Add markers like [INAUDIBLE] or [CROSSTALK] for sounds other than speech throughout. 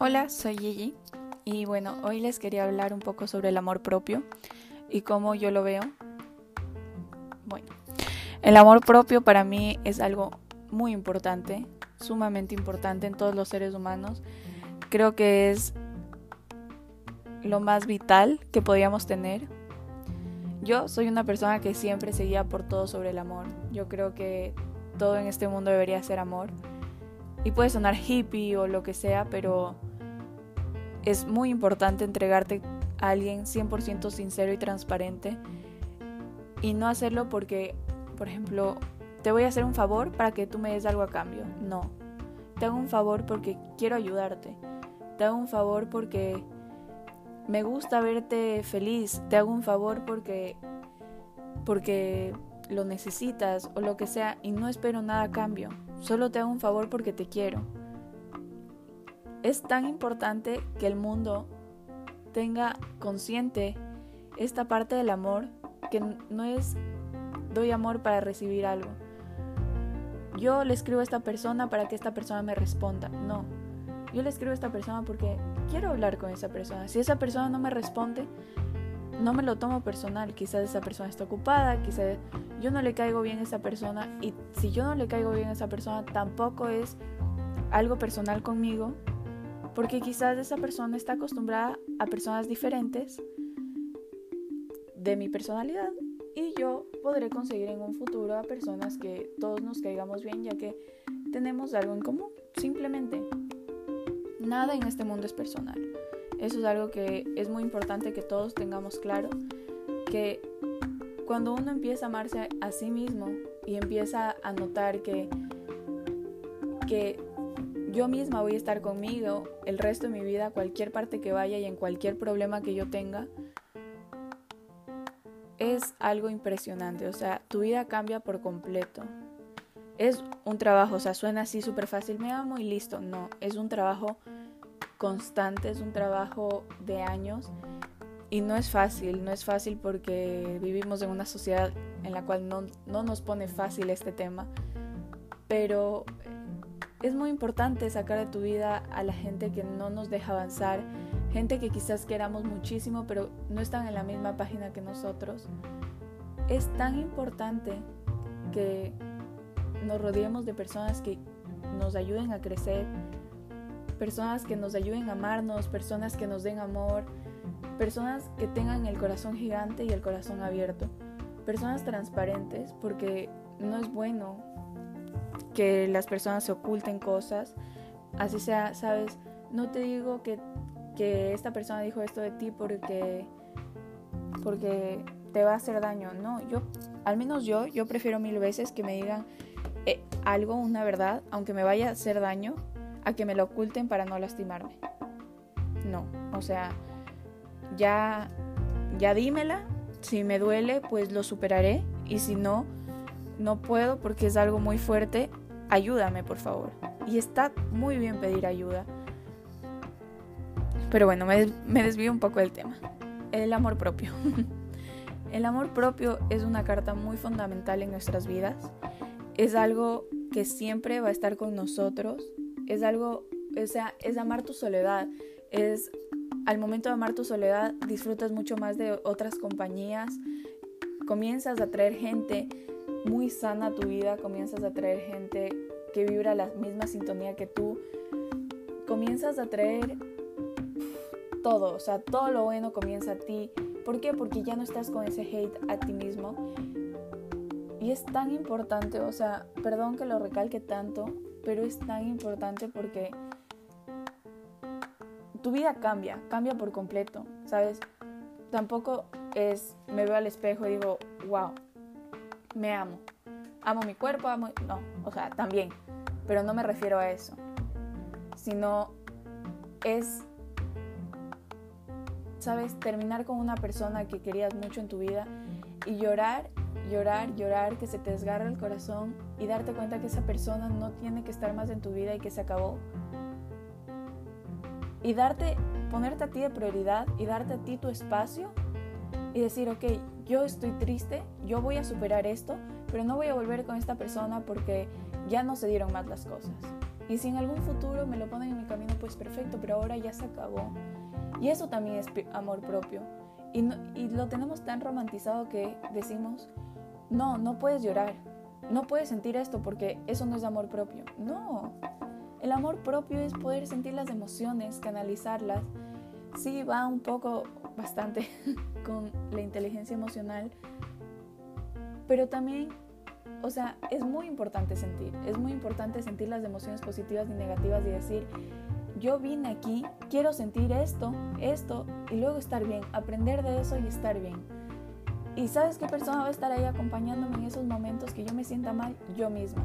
Hola, soy Gigi y bueno, hoy les quería hablar un poco sobre el amor propio y cómo yo lo veo. Bueno, el amor propio para mí es algo muy importante, sumamente importante en todos los seres humanos. Creo que es lo más vital que podíamos tener. Yo soy una persona que siempre seguía por todo sobre el amor. Yo creo que todo en este mundo debería ser amor. Y puede sonar hippie o lo que sea, pero es muy importante entregarte a alguien 100% sincero y transparente y no hacerlo porque, por ejemplo, te voy a hacer un favor para que tú me des algo a cambio. No. Te hago un favor porque quiero ayudarte. Te hago un favor porque me gusta verte feliz. Te hago un favor porque porque lo necesitas o lo que sea y no espero nada a cambio. Solo te hago un favor porque te quiero. Es tan importante que el mundo tenga consciente esta parte del amor que no es doy amor para recibir algo. Yo le escribo a esta persona para que esta persona me responda. No. Yo le escribo a esta persona porque quiero hablar con esa persona. Si esa persona no me responde, no me lo tomo personal. Quizás esa persona está ocupada, quizás yo no le caigo bien a esa persona. Y si yo no le caigo bien a esa persona, tampoco es algo personal conmigo, porque quizás esa persona está acostumbrada a personas diferentes de mi personalidad y yo podré conseguir en un futuro a personas que todos nos caigamos bien ya que tenemos algo en común, simplemente. Nada en este mundo es personal. Eso es algo que es muy importante que todos tengamos claro, que cuando uno empieza a amarse a sí mismo y empieza a notar que, que yo misma voy a estar conmigo el resto de mi vida, cualquier parte que vaya y en cualquier problema que yo tenga. Es algo impresionante, o sea, tu vida cambia por completo. Es un trabajo, o sea, suena así súper fácil, me amo y listo. No, es un trabajo constante, es un trabajo de años y no es fácil, no es fácil porque vivimos en una sociedad en la cual no, no nos pone fácil este tema, pero es muy importante sacar de tu vida a la gente que no nos deja avanzar, gente que quizás queramos muchísimo pero no están en la misma página que nosotros. Es tan importante que nos rodeemos de personas que nos ayuden a crecer, personas que nos ayuden a amarnos, personas que nos den amor, personas que tengan el corazón gigante y el corazón abierto, personas transparentes porque no es bueno que las personas se oculten cosas, así sea, sabes, no te digo que, que esta persona dijo esto de ti porque, porque te va a hacer daño, no, yo, al menos yo, yo prefiero mil veces que me digan eh, algo, una verdad, aunque me vaya a hacer daño, a que me lo oculten para no lastimarme. No, o sea, ya, ya dímela, si me duele, pues lo superaré, y si no, no puedo porque es algo muy fuerte, ayúdame por favor. Y está muy bien pedir ayuda. Pero bueno, me, me desvío un poco del tema. El amor propio. [LAUGHS] El amor propio es una carta muy fundamental en nuestras vidas. Es algo que siempre va a estar con nosotros. Es algo, o sea, es amar tu soledad. Es al momento de amar tu soledad disfrutas mucho más de otras compañías. Comienzas a traer gente muy sana tu vida, comienzas a traer gente que vibra la misma sintonía que tú, comienzas a traer todo, o sea, todo lo bueno comienza a ti. ¿Por qué? Porque ya no estás con ese hate a ti mismo. Y es tan importante, o sea, perdón que lo recalque tanto, pero es tan importante porque tu vida cambia, cambia por completo, ¿sabes? Tampoco es, me veo al espejo y digo, wow, me amo. Amo mi cuerpo, amo... No, o sea, también. Pero no me refiero a eso. Sino es, ¿sabes? Terminar con una persona que querías mucho en tu vida y llorar, llorar, llorar, que se te desgarra el corazón y darte cuenta que esa persona no tiene que estar más en tu vida y que se acabó. Y darte, ponerte a ti de prioridad y darte a ti tu espacio y decir, ok, yo estoy triste, yo voy a superar esto, pero no voy a volver con esta persona porque ya no se dieron más las cosas. Y si en algún futuro me lo ponen en mi camino, pues perfecto, pero ahora ya se acabó. Y eso también es amor propio. Y, y lo tenemos tan romantizado que decimos, no, no puedes llorar, no puedes sentir esto porque eso no es amor propio. No, el amor propio es poder sentir las emociones, canalizarlas. Sí, va un poco, bastante [LAUGHS] con la inteligencia emocional, pero también, o sea, es muy importante sentir, es muy importante sentir las emociones positivas y negativas y decir, yo vine aquí, quiero sentir esto, esto, y luego estar bien, aprender de eso y estar bien. ¿Y sabes qué persona va a estar ahí acompañándome en esos momentos que yo me sienta mal? Yo misma.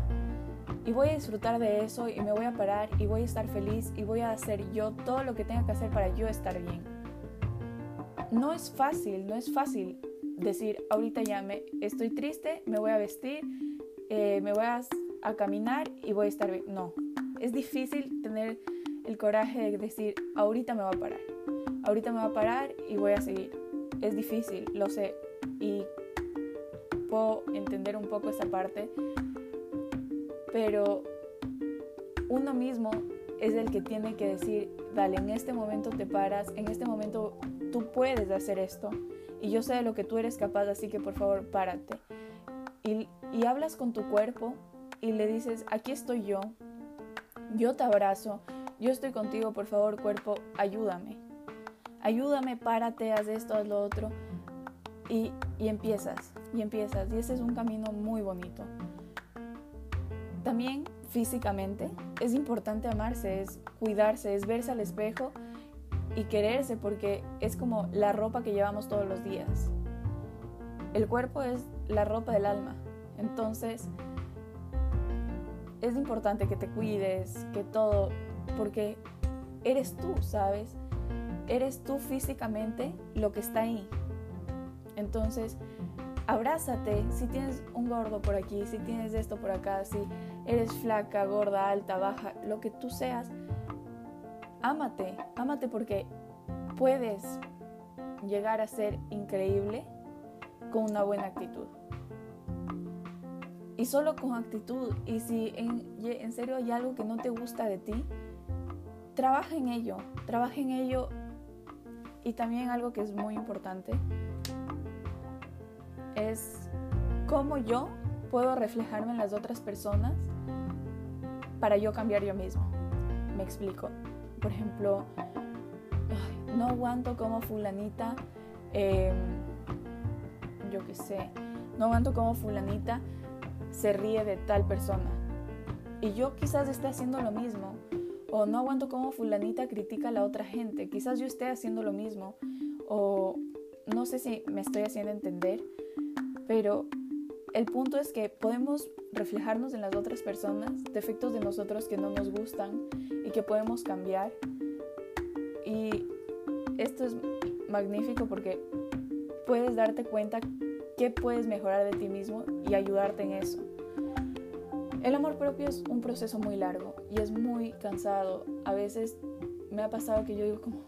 Y voy a disfrutar de eso y me voy a parar y voy a estar feliz y voy a hacer yo todo lo que tenga que hacer para yo estar bien. No es fácil, no es fácil decir, ahorita ya me estoy triste, me voy a vestir, eh, me voy a, a caminar y voy a estar bien. No, es difícil tener el coraje de decir, ahorita me va a parar, ahorita me va a parar y voy a seguir. Es difícil, lo sé, y puedo entender un poco esa parte, pero uno mismo es el que tiene que decir, dale, en este momento te paras, en este momento tú puedes hacer esto y yo sé de lo que tú eres capaz, así que por favor párate. Y, y hablas con tu cuerpo y le dices, aquí estoy yo, yo te abrazo, yo estoy contigo, por favor cuerpo, ayúdame. Ayúdame, párate, haz esto, haz lo otro. Y, y empiezas, y empiezas. Y ese es un camino muy bonito. También físicamente es importante amarse, es cuidarse, es verse al espejo y quererse porque es como la ropa que llevamos todos los días. El cuerpo es la ropa del alma. Entonces, es importante que te cuides, que todo, porque eres tú, ¿sabes? Eres tú físicamente lo que está ahí. Entonces, abrázate. Si tienes un gordo por aquí, si tienes esto por acá, si eres flaca, gorda, alta, baja, lo que tú seas, ámate. Ámate porque puedes llegar a ser increíble con una buena actitud. Y solo con actitud. Y si en, en serio hay algo que no te gusta de ti, trabaja en ello. Trabaja en ello. Y también algo que es muy importante es cómo yo puedo reflejarme en las otras personas para yo cambiar yo mismo. Me explico. Por ejemplo, no aguanto como fulanita, em, yo qué sé, no aguanto como fulanita se ríe de tal persona. Y yo quizás esté haciendo lo mismo. O no aguanto como fulanita critica a la otra gente. Quizás yo esté haciendo lo mismo. O no sé si me estoy haciendo entender. Pero el punto es que podemos reflejarnos en las otras personas, defectos de nosotros que no nos gustan y que podemos cambiar. Y esto es magnífico porque puedes darte cuenta qué puedes mejorar de ti mismo y ayudarte en eso. El amor propio es un proceso muy largo y es muy cansado. A veces me ha pasado que yo digo como,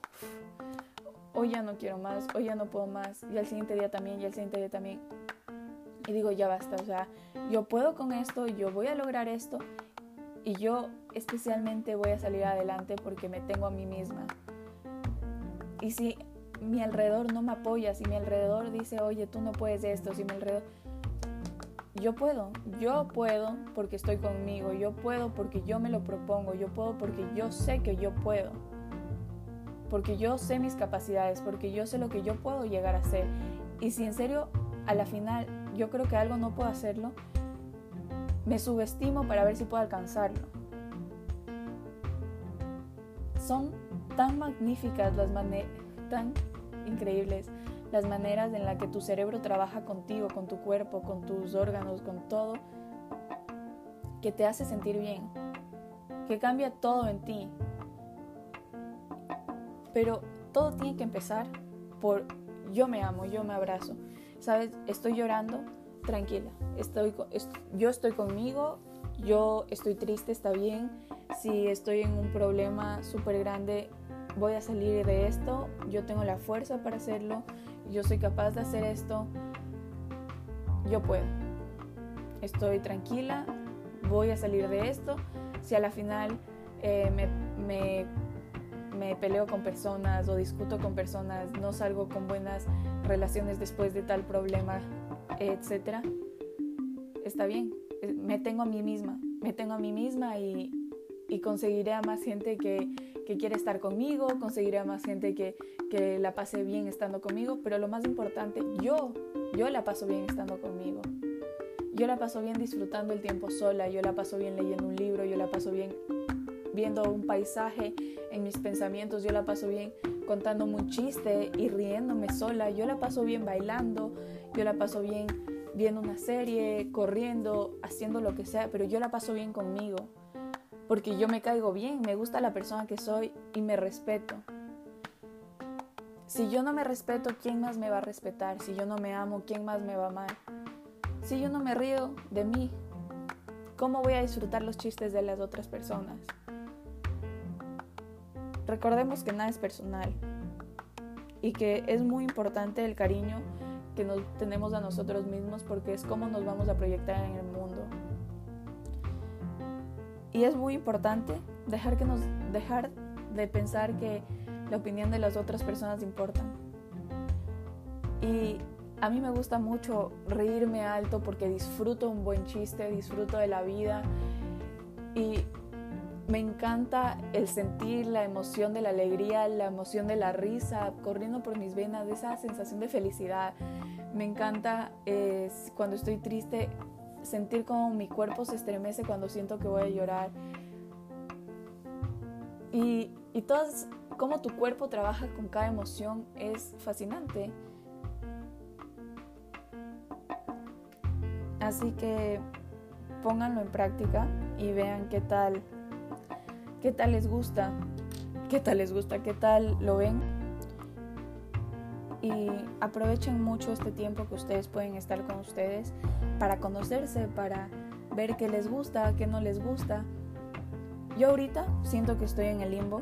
hoy ya no quiero más, hoy ya no puedo más, y al siguiente día también, y al siguiente día también y digo, ya basta, o sea, yo puedo con esto, yo voy a lograr esto y yo especialmente voy a salir adelante porque me tengo a mí misma. Y si mi alrededor no me apoya, si mi alrededor dice, oye, tú no puedes esto, si mi alrededor... Yo puedo, yo puedo porque estoy conmigo, yo puedo porque yo me lo propongo, yo puedo porque yo sé que yo puedo, porque yo sé mis capacidades, porque yo sé lo que yo puedo llegar a ser. Y si en serio, a la final yo creo que algo no puedo hacerlo, me subestimo para ver si puedo alcanzarlo. Son tan magníficas las maneras, tan increíbles las maneras en las que tu cerebro trabaja contigo, con tu cuerpo, con tus órganos, con todo, que te hace sentir bien, que cambia todo en ti. Pero todo tiene que empezar por yo me amo, yo me abrazo. ¿Sabes? Estoy llorando, tranquila, estoy, yo estoy conmigo, yo estoy triste, está bien, si estoy en un problema súper grande, voy a salir de esto, yo tengo la fuerza para hacerlo, yo soy capaz de hacer esto, yo puedo. Estoy tranquila, voy a salir de esto. si a la final eh, me, me, me peleo con personas o discuto con personas, no salgo con buenas relaciones después de tal problema, etcétera, está bien, eh, me tengo a mí misma, me tengo a mí misma y, y conseguiré a más gente que, que, quiere estar conmigo, conseguiré a más gente que, que la pase bien estando conmigo, pero lo más importante, yo, yo la paso bien estando conmigo. Yo la paso bien disfrutando el tiempo sola, yo la paso bien leyendo un libro, yo la paso bien viendo un paisaje en mis pensamientos, yo la paso bien contando un chiste y riéndome sola, yo la paso bien bailando, yo la paso bien viendo una serie, corriendo, haciendo lo que sea, pero yo la paso bien conmigo, porque yo me caigo bien, me gusta la persona que soy y me respeto. Si yo no me respeto, ¿quién más me va a respetar? Si yo no me amo, ¿quién más me va a amar? Si yo no me río de mí, ¿cómo voy a disfrutar los chistes de las otras personas? Recordemos que nada es personal y que es muy importante el cariño que nos tenemos a nosotros mismos porque es cómo nos vamos a proyectar en el mundo. Y es muy importante dejar, que nos, dejar de pensar que la opinión de las otras personas importa. Y a mí me gusta mucho reírme alto porque disfruto un buen chiste, disfruto de la vida y me encanta el sentir la emoción de la alegría, la emoción de la risa corriendo por mis venas, esa sensación de felicidad. Me encanta cuando estoy triste sentir como mi cuerpo se estremece cuando siento que voy a llorar. Y, y todo cómo tu cuerpo trabaja con cada emoción es fascinante. Así que pónganlo en práctica y vean qué tal, qué tal les gusta, qué tal les gusta, qué tal lo ven. Y aprovechen mucho este tiempo que ustedes pueden estar con ustedes para conocerse, para ver qué les gusta, qué no les gusta. Yo ahorita siento que estoy en el limbo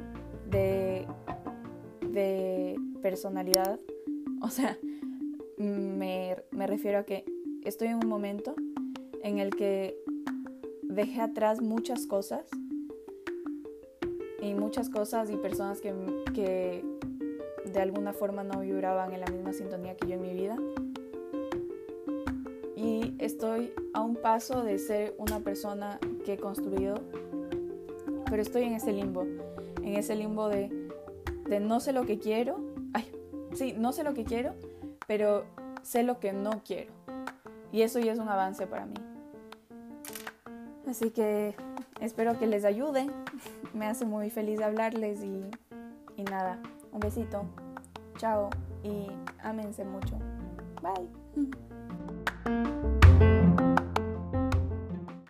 de, de personalidad. O sea, me, me refiero a que estoy en un momento en el que dejé atrás muchas cosas y muchas cosas y personas que, que de alguna forma no vibraban en la misma sintonía que yo en mi vida. Y estoy a un paso de ser una persona que he construido, pero estoy en ese limbo, en ese limbo de, de no sé lo que quiero, ay, sí, no sé lo que quiero, pero sé lo que no quiero. Y eso ya es un avance para mí. Así que espero que les ayude. [LAUGHS] Me hace muy feliz hablarles y, y nada, un besito. Chao y ámense mucho. Bye. [LAUGHS]